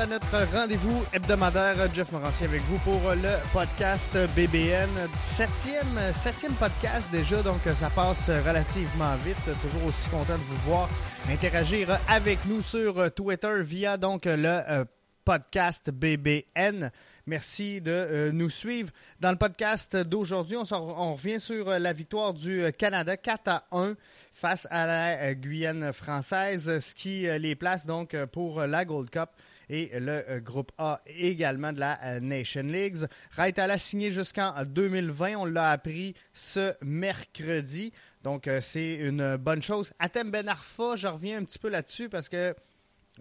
À notre rendez-vous hebdomadaire. Jeff Morancier avec vous pour le podcast BBN. Septième, septième podcast déjà, donc ça passe relativement vite. Toujours aussi content de vous voir interagir avec nous sur Twitter via donc le podcast BBN. Merci de nous suivre. Dans le podcast d'aujourd'hui, on, on, revient sur la victoire du Canada 4 à 1 face à la Guyane française, ce qui les place donc pour la Gold Cup et le groupe A également de la Nation Leagues. Raitala signé jusqu'en 2020. On l'a appris ce mercredi. Donc, c'est une bonne chose. Atem Ben Arfa, je reviens un petit peu là-dessus parce que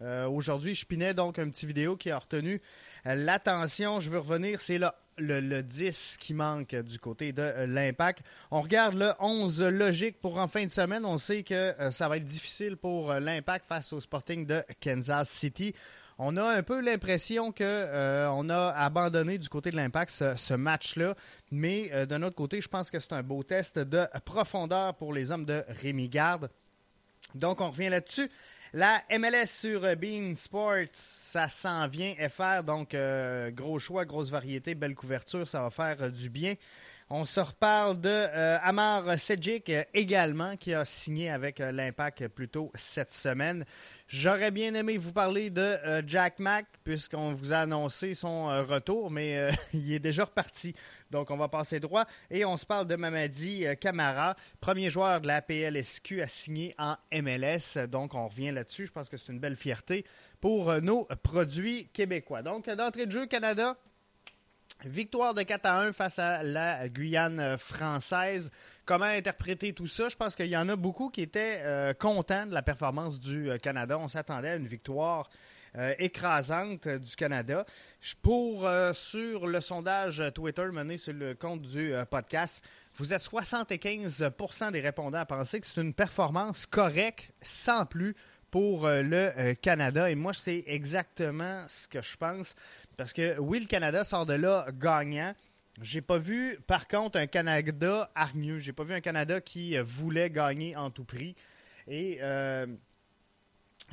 euh, aujourd'hui, je pinais donc un petit vidéo qui a retenu l'attention. Je veux revenir, c'est le, le, le, 10 qui manque du côté de l'impact. On regarde le 11 logique pour en fin de semaine. On sait que euh, ça va être difficile pour euh, l'impact face au Sporting de Kansas City. On a un peu l'impression que euh, a abandonné du côté de l'Impact ce, ce match-là, mais euh, d'un autre côté, je pense que c'est un beau test de profondeur pour les hommes de Rémi Garde. Donc, on revient là-dessus. La MLS sur Bean Sports, ça s'en vient FR, donc euh, gros choix, grosse variété, belle couverture, ça va faire du bien. On se reparle de euh, Amar Sedjic également, qui a signé avec euh, l'Impact plus tôt cette semaine. J'aurais bien aimé vous parler de euh, Jack Mack, puisqu'on vous a annoncé son retour, mais il est déjà reparti. Donc, on va passer droit. Et on se parle de Mamadi Camara, premier joueur de la PLSQ à signer en MLS. Donc, on revient là-dessus. Je pense que c'est une belle fierté pour nos produits québécois. Donc, d'entrée de jeu, Canada, Victoire de 4 à 1 face à la Guyane française. Comment interpréter tout ça? Je pense qu'il y en a beaucoup qui étaient euh, contents de la performance du euh, Canada. On s'attendait à une victoire euh, écrasante du Canada. Pour, sur le sondage Twitter mené sur le compte du podcast, vous êtes 75% des répondants à penser que c'est une performance correcte, sans plus, pour le Canada. Et moi, c'est exactement ce que je pense. Parce que oui, le Canada sort de là gagnant. J'ai pas vu, par contre, un Canada hargneux. J'ai pas vu un Canada qui voulait gagner en tout prix. Et euh,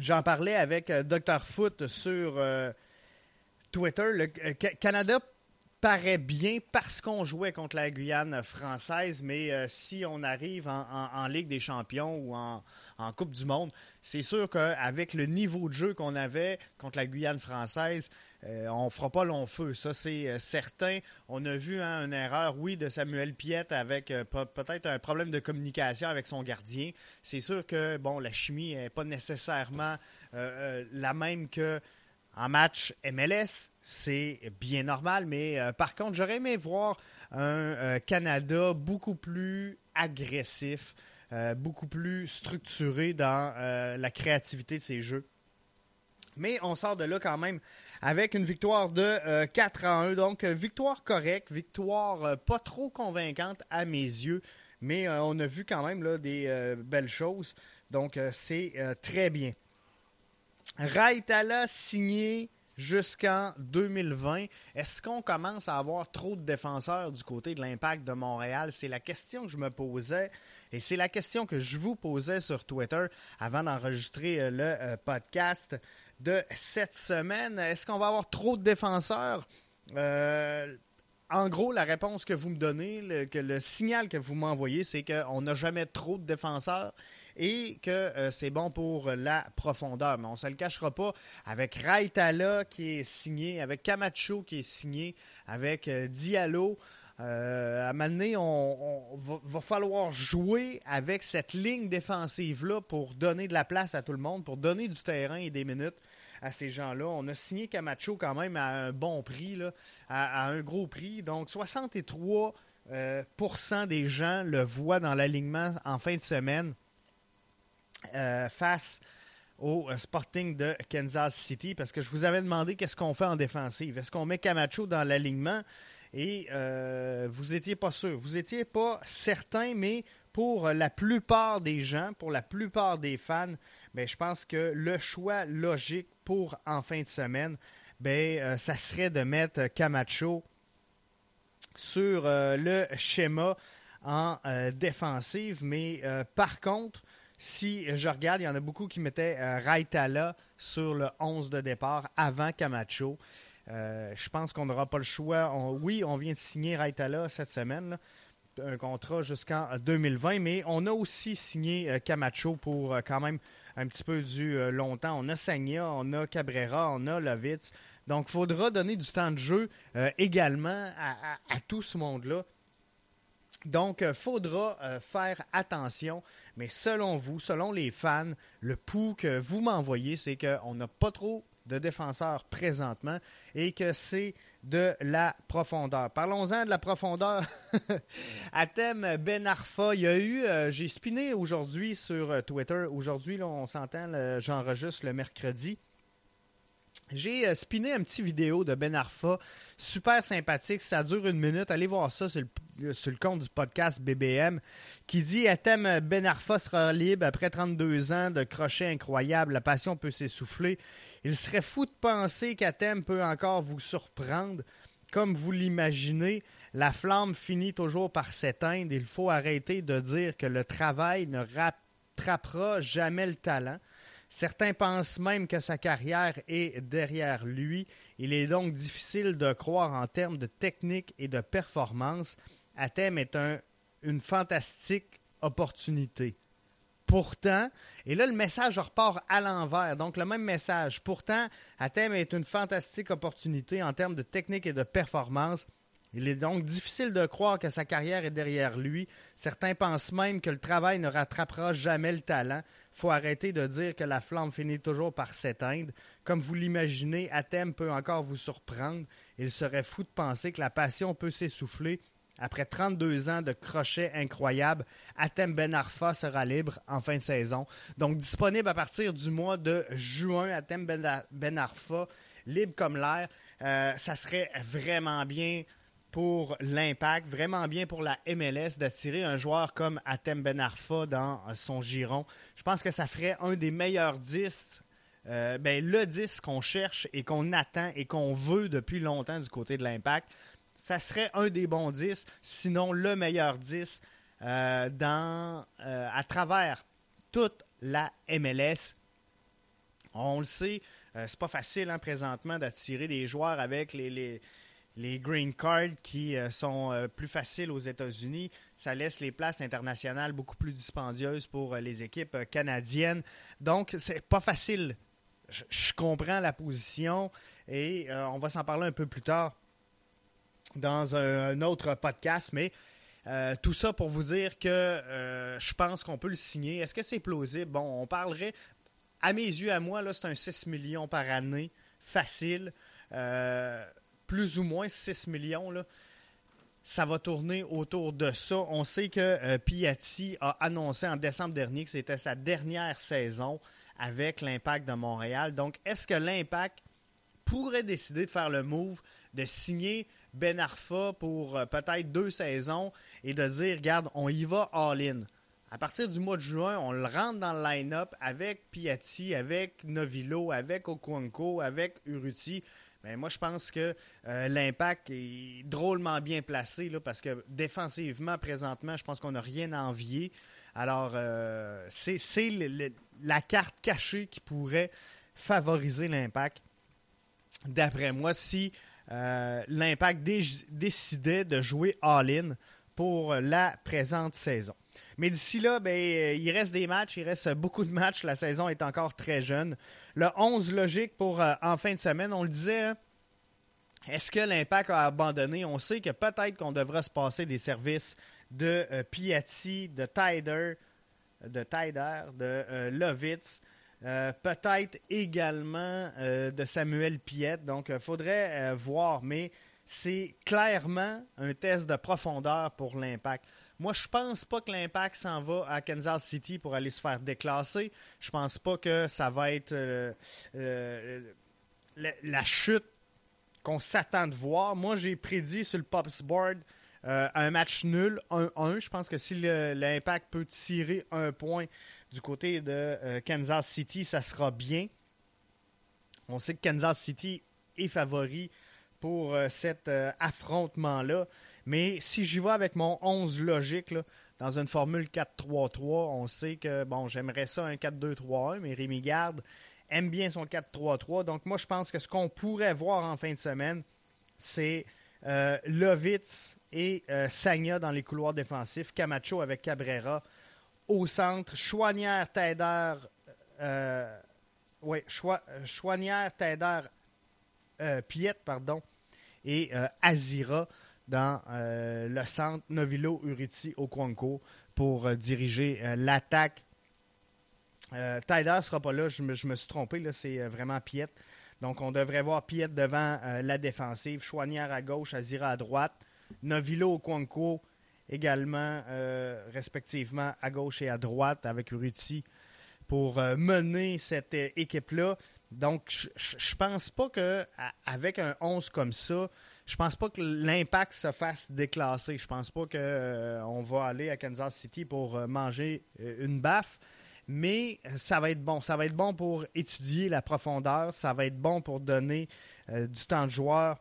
j'en parlais avec euh, Dr. Foot sur euh, Twitter. Le euh, Canada paraît bien parce qu'on jouait contre la Guyane française, mais euh, si on arrive en, Ligue des champions ou en, en Coupe du Monde, c'est sûr qu'avec le niveau de jeu qu'on avait contre la Guyane française, euh, on fera pas long feu, ça c'est euh, certain. On a vu hein, une erreur, oui, de Samuel Piette avec euh, peut-être un problème de communication avec son gardien. C'est sûr que bon, la chimie n'est pas nécessairement euh, la même que en match MLS. C'est bien normal, mais par contre, j'aurais aimé voir un Canada beaucoup plus agressif, beaucoup plus structuré dans la créativité de ses jeux. Mais on sort de là quand même avec une victoire de euh, 4 à 1. Donc, euh, victoire correcte, victoire euh, pas trop convaincante à mes yeux, mais euh, on a vu quand même là, des belles choses. Donc, c'est très bien. Raitala signé jusqu'en 2020. Est-ce qu'on commence à avoir trop de défenseurs du côté de l'impact de Montréal? C'est la question que je me posais. Et c'est la question que je vous posais sur Twitter avant d'enregistrer le podcast de cette semaine. Est-ce qu'on va avoir trop de défenseurs? en gros, la réponse que vous me donnez, le, que le signal que vous m'envoyez, c'est qu'on n'a jamais trop de défenseurs et que euh, c'est bon pour la profondeur. Mais on ne se le cachera pas avec Raitala qui est signé, avec Camacho qui est signé, avec euh, Diallo. Euh, à un on, va, falloir jouer avec cette ligne défensive-là pour donner de la place à tout le monde, pour donner du terrain et des minutes à ces gens-là. On a signé Camacho quand même à un bon prix, à, un gros prix. Donc 63% des gens le voient dans l'alignement en fin de semaine. Euh, face au euh, Sporting de Kansas City parce que je vous avais demandé qu'est-ce qu'on fait en défensive. Est-ce qu'on met Camacho dans l'alignement? Et euh, vous n'étiez pas sûr. Vous n'étiez pas certain, mais pour la plupart des gens, pour la plupart des fans, ben, je pense que le choix logique pour en fin de semaine, ben, ça serait de mettre Camacho sur le schéma en défensive. Mais par contre, si je regarde, il y en a beaucoup qui mettaient euh, Raitala sur le 11 de départ avant Camacho. Euh, je pense qu'on n'aura pas le choix. oui, on vient de signer Raitala cette semaine, un contrat jusqu'en 2020, mais on a aussi signé euh, Camacho pour quand même un petit peu du longtemps. On a Sagna, on a Cabrera, on a Lovitz. Donc, il faudra donner du temps de jeu également à, tout ce monde-là. Donc, il faudra faire attention mais selon vous, selon les fans, le pouls que vous m'envoyez, c'est qu'on n'a pas trop de défenseurs présentement et que c'est de la profondeur. Parlons-en de la profondeur. à thème Ben Arfa, il y a eu, euh, j'ai spiné aujourd'hui sur euh, Twitter. Aujourd'hui, on s'entend, j'enregistre le mercredi. J'ai euh, spiné un petit vidéo de Ben Arfa, super sympathique, ça dure une minute. Allez voir ça sur le, sur le compte du podcast BBM qui dit Atem Ben Arfa sera libre après 32 ans de crochet incroyable. La passion peut s'essouffler. Il serait fou de penser qu'Atem peut encore vous surprendre. Comme vous l'imaginez, la flamme finit toujours par s'éteindre. Il faut arrêter de dire que le travail ne rattrapera jamais le talent. Certains pensent même que sa carrière est derrière lui. Il est donc difficile de croire en termes de technique et de performance. Atem est un une fantastique opportunité. Pourtant, et là, le message repart à l'envers. Donc, le même message. Pourtant, Athème est une fantastique opportunité en termes de technique et de performance. Il est donc difficile de croire que sa carrière est derrière lui. Certains pensent même que le travail ne rattrapera jamais le talent. Faut arrêter de dire que la flamme finit toujours par s'éteindre. Comme vous l'imaginez, Athème peut encore vous surprendre. Il serait fou de penser que la passion peut s'essouffler après 32 ans de crochet incroyable, Atem Ben Arfa sera libre en fin de saison. Donc disponible à partir du mois de juin, Atem Ben, ben Arfa, libre comme l'air. Euh, ça serait vraiment bien pour l'impact, vraiment bien pour la MLS d'attirer un joueur comme Atem Ben Arfa dans son giron. Je pense que ça ferait un des meilleurs 10 euh, ben, le 10 qu'on cherche et qu'on attend et qu'on veut depuis longtemps du côté de l'impact ça serait un des bons 10, sinon le meilleur 10 euh, dans, euh, à travers toute la MLS. On le sait, euh, c'est pas facile hein, présentement d'attirer des joueurs avec les, les, green cards qui sont plus faciles aux États-Unis. Ça laisse les places internationales beaucoup plus dispendieuses pour les équipes canadiennes. Donc, c'est pas facile. je comprends la position et on va s'en parler un peu plus tard dans un, autre podcast, mais euh, tout ça pour vous dire que euh, je pense qu'on peut le signer. Est-ce que c'est plausible? Bon, on parlerait, à mes yeux, à moi, là, c'est un 6 millions par année, facile. Euh, plus ou moins 6 millions. Ça va tourner autour de ça. On sait que Piatti a annoncé en décembre dernier que c'était sa dernière saison avec l'Impact de Montréal. Donc, est-ce que l'Impact pourrait décider de faire le move, de signer ben Arfa pour euh, peut-être deux saisons et de dire, regarde, on y va all-in. À partir du mois de juin, on le rentre dans le line-up avec Piatti, avec Novilo, avec Okuanko, avec Uruti. Mais ben, moi, je pense que euh, l'impact est drôlement bien placé parce que défensivement, présentement, je pense qu'on n'a rien à envier. Alors, euh, c'est la carte cachée qui pourrait favoriser l'impact, d'après moi, si euh, l'impact dé- décidait de jouer all-in pour la présente saison. Mais d'ici là, ben, euh, il reste des matchs, il reste beaucoup de matchs. La saison est encore très jeune. Le 11 logique pour euh, en fin de semaine, on le disait, hein, est-ce que l'impact a abandonné? On sait que peut-être qu'on devra se passer des services de euh, Piatti, de Tyder, de Tyder, de Lovitz, euh, peut-être également euh, de Samuel Piette. Donc, il faudrait euh, voir, mais c'est clairement un test de profondeur pour l'impact. Moi, je pense pas que l'impact s'en va à Kansas City pour aller se faire déclasser. Je pense pas que ça va être la, la chute qu'on s'attend de voir. Moi, j'ai prédit sur le Pops Board un match nul, 1-1. Je pense que si l'impact peut tirer un point du côté de euh, Kansas City, ça sera bien. On sait que Kansas City est favori pour euh, cet euh, affrontement-là. Mais si j'y vais avec mon 11 logique, dans une formule 4-3-3, on sait que, bon, j'aimerais ça un 4-2-3-1, mais Rémi Garde aime bien son 4-3-3. Donc, moi, je pense que ce qu'on pourrait voir en fin de semaine, c'est Lovitz et Sagna dans les couloirs défensifs, Camacho avec Cabrera au centre, Chouanière, Taider, euh, Choi- euh, Chouanière, Taider, euh, Piette, pardon, et euh, Azira dans le centre, Novilo, Uriti, Okwanko pour diriger l'attaque. Euh, Tyler sera pas là, je me, suis trompé, là, c'est vraiment Piette. Donc on devrait voir Piette devant la défensive, Chouanière à gauche, Azira à droite, Novilo, Okwanko également euh, respectivement à gauche et à droite avec Uriti pour euh, mener cette euh, équipe-là. Donc, je- pense pas que avec un 11 comme ça, je pense pas que l'impact se fasse déclasser. Je pense pas qu'on va aller à Kansas City pour manger une baffe. Mais ça va être bon. Ça va être bon pour étudier la profondeur. Ça va être bon pour donner du temps de joueur,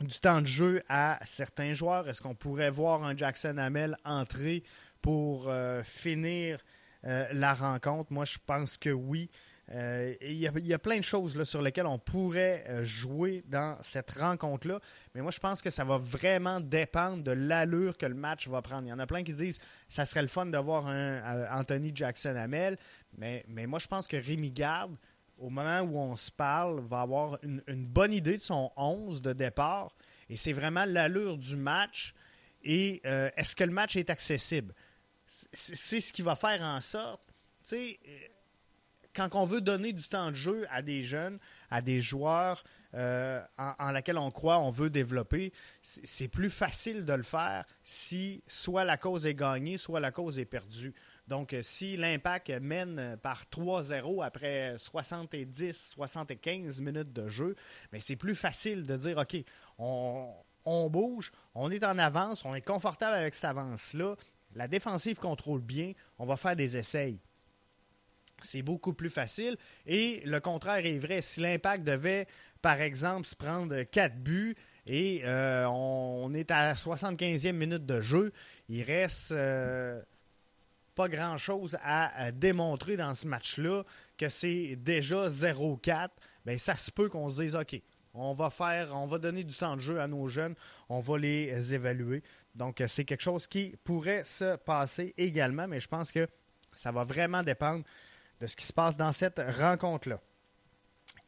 du temps de jeu à certains joueurs. Est-ce qu'on pourrait voir un Jackson Hamel entrer pour euh, finir euh, la rencontre? Moi, je pense que oui. Euh, Il y, a- plein de choses sur lesquelles on pourrait jouer dans cette rencontre-là. Mais moi, je pense que ça va vraiment dépendre de l'allure que le match va prendre. Il y en a plein qui disent ça serait le fun de voir un Anthony Jackson Hamel. Mais, mais moi, je pense que Rémi Garde, au moment où on se parle, va avoir une, une bonne idée de son 11 de départ. Et c'est vraiment l'allure du match. Et euh, est-ce que le match est accessible? C'est ce qui va faire en sorte. Tu sais, euh, quand on veut donner du temps de jeu à des jeunes, à des joueurs euh, en, en laquelle on croit, on veut développer, c'est plus facile de le faire si soit la cause est gagnée, soit la cause est perdue. Donc, euh, si l'impact mène euh, par 3-0 après 70-75 minutes de jeu, mais c'est plus facile de dire, OK, on, bouge, on est en avance, on est confortable avec cette avance-là, la défensive contrôle bien, on va faire des essais c'est beaucoup plus facile. Et le contraire est vrai. Si l'impact devait, par exemple, se prendre 4 buts et euh, on, est à 75e minute de jeu, il reste pas grand-chose à, démontrer dans ce match-là, que c'est déjà 0-4, ben ça se peut qu'on se dise, OK, on va faire, on va donner du temps de jeu à nos jeunes, on va les évaluer. Donc, c'est quelque chose qui pourrait se passer également, mais je pense que ça va vraiment dépendre de ce qui se passe dans cette rencontre-là.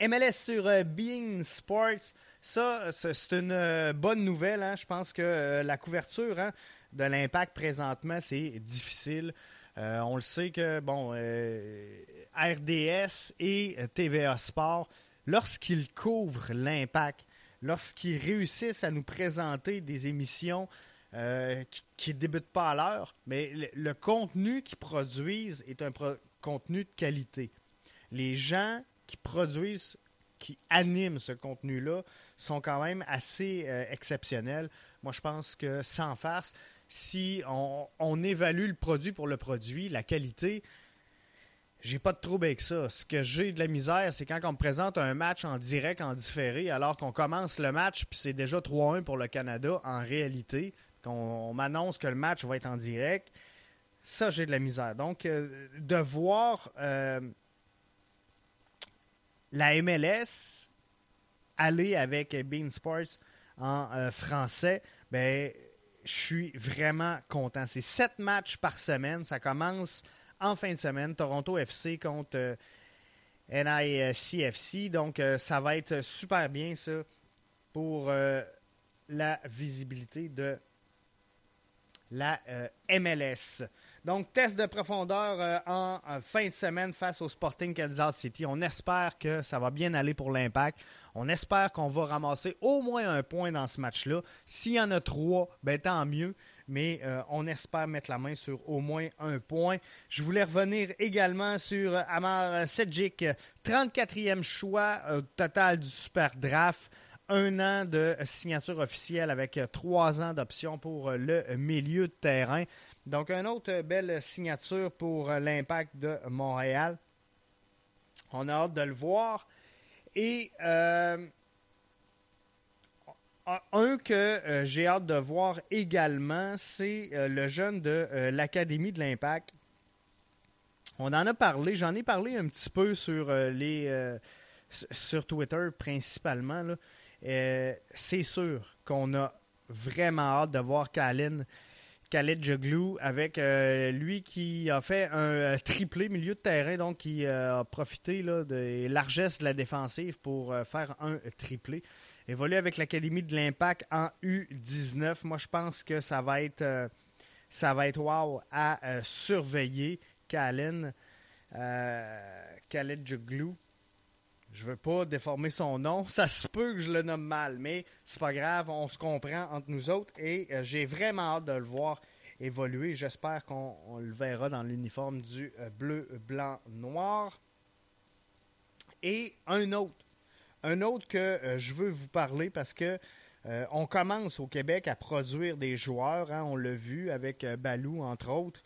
MLS sur euh, Being Sports, ça, c'est c'est une euh, bonne nouvelle. hein. Je pense que euh, la couverture hein, de l'impact présentement, c'est difficile. Euh, on le sait que, bon, euh, RDS et euh, TVA Sport, lorsqu'ils couvrent l'impact, lorsqu'ils réussissent à nous présenter des émissions qui ne débutent pas à l'heure, mais le, contenu qu'ils produisent est un contenu de qualité. Les gens qui produisent, qui animent ce contenu-là, sont quand même assez exceptionnels. Moi, je pense que sans farce, si on, évalue le produit pour le produit, la qualité, j'ai pas de trouble avec ça. Ce que j'ai de la misère, c'est quand on me présente un match en direct, en différé, alors qu'on commence le match, puis c'est déjà 3-1 pour le Canada en réalité, qu'on on m'annonce que le match va être en direct. Ça, j'ai de la misère. Donc, euh, de voir euh, la MLS aller avec Bean Sports en euh, français, ben, je suis vraiment content. C'est sept matchs par semaine. Ça commence en fin de semaine. Toronto FC contre NICFC. Donc, ça va être super bien, ça, pour la visibilité de la MLS. Donc, test de profondeur euh, en, fin de semaine face au Sporting Kansas City. On espère que ça va bien aller pour l'impact. On espère qu'on va ramasser au moins un point dans ce match-là. S'il y en a trois, ben, tant mieux. Mais euh, on espère mettre la main sur au moins un point. Je voulais revenir également sur Amar Sedjic, 34e choix total du Super Draft un an de signature officielle avec trois ans d'option pour le milieu de terrain. Donc, une autre belle signature pour l'impact de Montréal. On a hâte de le voir. Et euh, un que euh, j'ai hâte de voir également, c'est euh, le jeune de l'Académie de l'Impact. On en a parlé, j'en ai parlé un petit peu sur Twitter principalement. c'est sûr qu'on a vraiment hâte de voir Kalin Khaled Joglou avec euh, lui qui a fait un euh, triplé milieu de terrain, donc qui euh, a profité là, de largesses de la défensive pour faire un triplé. Évolue avec l'Académie de l'Impact en U19. Moi, je pense que ça va être, ça va être wow à surveiller. Kalen, Khaled Joglou. Je veux pas déformer son nom. Ça se peut que je le nomme mal, mais c'est pas grave. On se comprend entre nous autres et euh, j'ai vraiment hâte de le voir évoluer. J'espère qu'on le verra dans l'uniforme du euh, bleu, blanc, noir. Et un autre, un autre que euh, je veux vous parler parce que on commence au Québec à produire des joueurs. Hein. on l'a vu avec Balou entre autres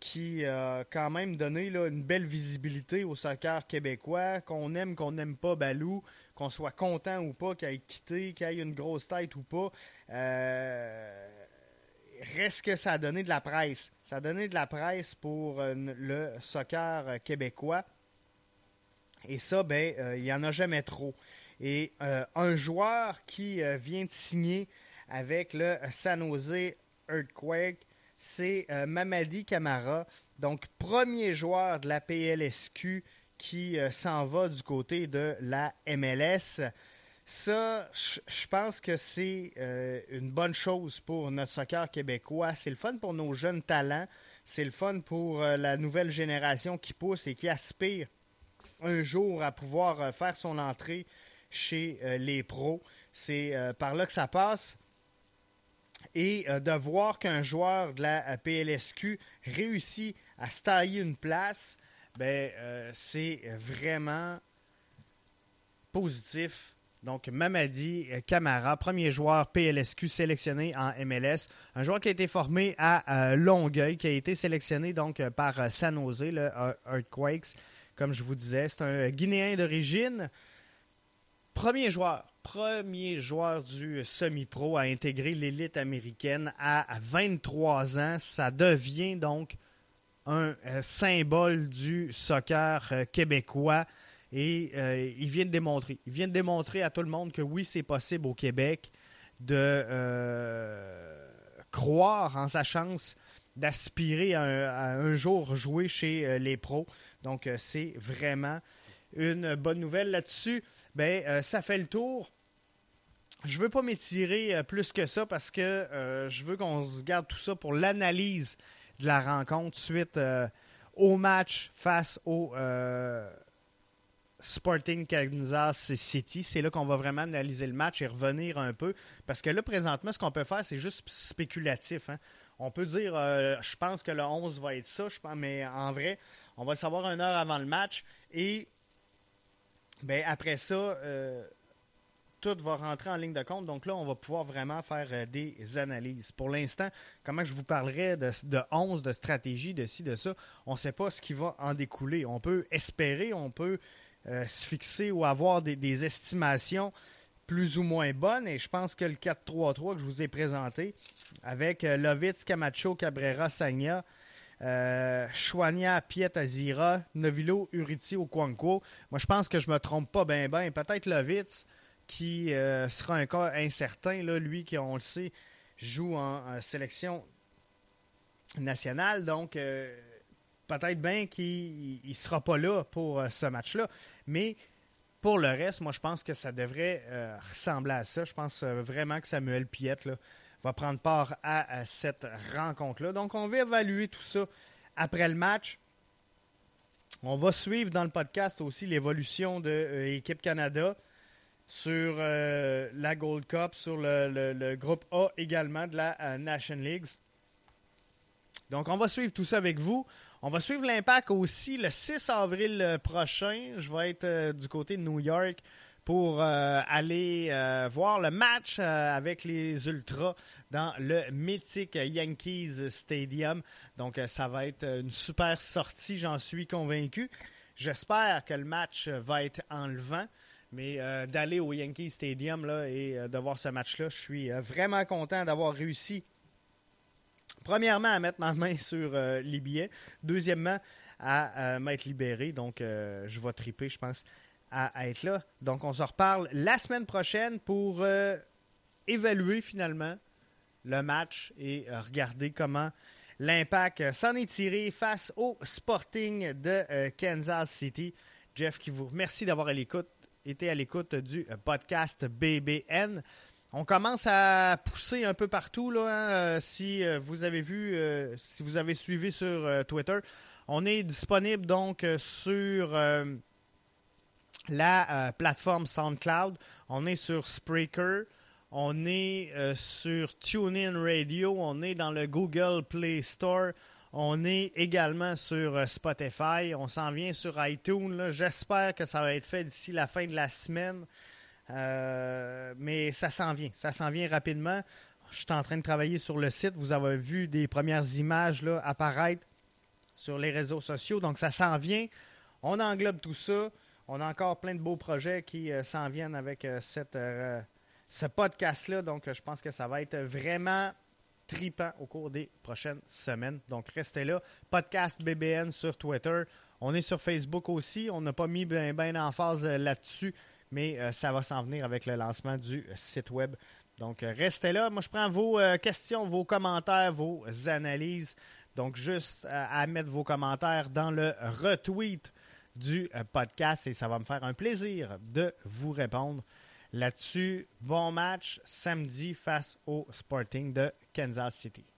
qui a quand même donné une belle visibilité au soccer québécois, qu'on aime, qu'on n'aime pas Balou, qu'on soit content ou pas qu'il ait quitté, qu'il ait une grosse tête ou pas. Euh, reste que ça a donné de la presse. Ça a donné de la presse pour euh, le soccer québécois. Et ça, ben, euh, il n'y en a jamais trop. Et un joueur qui vient de signer avec le San Jose Earthquake, c'est euh, Mamadi Camara, donc premier joueur de la PLSQ qui euh, s'en va du côté de la MLS. Ça, je pense que c'est euh, une bonne chose pour notre soccer québécois. C'est le fun pour nos jeunes talents. C'est le fun pour la nouvelle génération qui pousse et qui aspire un jour à pouvoir faire son entrée chez les pros. C'est par là que ça passe et euh, de voir qu'un joueur de la euh, PLSQ réussit à se tailler une place, ben, euh, c'est vraiment positif. Donc, Mamadi Camara, premier joueur PLSQ sélectionné en MLS. Un joueur qui a été formé à Longueuil, qui a été sélectionné donc par San Jose, le Earthquakes. Comme je vous disais, c'est un Guinéen d'origine. Premier joueur, premier joueur du semi-pro à intégrer l'élite américaine à 23 ans. Ça devient donc un euh, symbole du soccer euh, québécois. Et euh, il vient de démontrer. Il vient de démontrer à tout le monde que oui, c'est possible au Québec de croire en sa chance d'aspirer à, un jour jouer chez les pros. Donc, c'est vraiment une bonne nouvelle là-dessus ben, euh, ça fait le tour. Je veux pas m'étirer euh, plus que ça parce que euh, je veux qu'on se garde tout ça pour l'analyse de la rencontre suite au match face au Sporting Kansas City. C'est là qu'on va vraiment analyser le match et revenir un peu. Parce que là, présentement, ce qu'on peut faire, c'est juste spéculatif. Hein. On peut dire, je pense que le 11 va être ça, mais en vrai, on va le savoir une heure avant le match. Et ben, après ça, euh, tout va rentrer en ligne de compte. Donc là, on va pouvoir vraiment faire euh, des analyses. Pour l'instant, comment je vous parlerai de, de 11, de stratégie, de ci, de ça, on ne sait pas ce qui va en découler. On peut espérer, on peut euh, se fixer ou avoir des, estimations plus ou moins bonnes. Et je pense que le 4-3-3 que je vous ai présenté, avec Lovitz, Camacho, Cabrera, Sagna, euh, Chouania, Piet Azira, Novilo, Uriti, Okwanko. Moi, je pense que je me trompe pas bien, bien. Peut-être Lovitz, qui euh, sera un cas incertain. Là, lui, qui, on le sait, joue en, sélection nationale. Donc, euh, peut-être bien qu'il ne sera pas là pour ce match-là. Mais pour le reste, moi, je pense que ça devrait ressembler à ça. Je pense vraiment que Samuel Piette, là, va prendre part à, cette rencontre-là. Donc, on va évaluer tout ça après le match. On va suivre dans le podcast aussi l'évolution de l'équipe euh, Canada sur euh, la Gold Cup, sur le, groupe A également de la euh, National League. Donc, on va suivre tout ça avec vous. On va suivre l'impact aussi le 6 avril prochain. Je vais être du côté de New York pour euh, aller euh, voir le match euh, avec les Ultras dans le mythique Yankees Stadium. Donc, ça va être une super sortie, j'en suis convaincu. J'espère que le match va être enlevant. Mais d'aller au Yankee Stadium là, et de voir ce match-là, je suis vraiment content d'avoir réussi, premièrement, à mettre ma main sur les billets. Deuxièmement, à m'être libéré. Donc, je vais triper, je pense, à, être là. Donc, on se reparle la semaine prochaine pour euh, évaluer finalement le match et euh, regarder comment l'impact euh, s'en est tiré face au Sporting de Kansas City. Jeff, qui vous remercie d'avoir été à l'écoute du podcast BBN. On commence à pousser un peu partout. Là, hein, si vous avez vu, si vous avez suivi sur Twitter, on est disponible donc sur la euh, plateforme SoundCloud. On est sur Spreaker. On est euh, sur TuneIn Radio. On est dans le Google Play Store. On est également sur euh, Spotify. On s'en vient sur iTunes. J'espère que ça va être fait d'ici la fin de la semaine. mais ça s'en vient. Ça s'en vient rapidement. Je suis en train de travailler sur le site. Vous avez vu des premières images là, apparaître sur les réseaux sociaux. Donc ça s'en vient. On englobe tout ça. On a encore plein de beaux projets qui euh, s'en viennent avec euh, euh, ce podcast-là. Donc, je pense que ça va être vraiment tripant au cours des prochaines semaines. Donc, restez là. Podcast BBN sur Twitter. On est sur Facebook aussi. On n'a pas mis bien ben en phase là-dessus, mais ça va s'en venir avec le lancement du site web. Donc, restez là. Moi, je prends vos questions, vos commentaires, vos analyses. Donc, juste à mettre vos commentaires dans le retweet du euh, podcast et ça va me faire un plaisir de vous répondre là-dessus. Bon match samedi face au Sporting de Kansas City.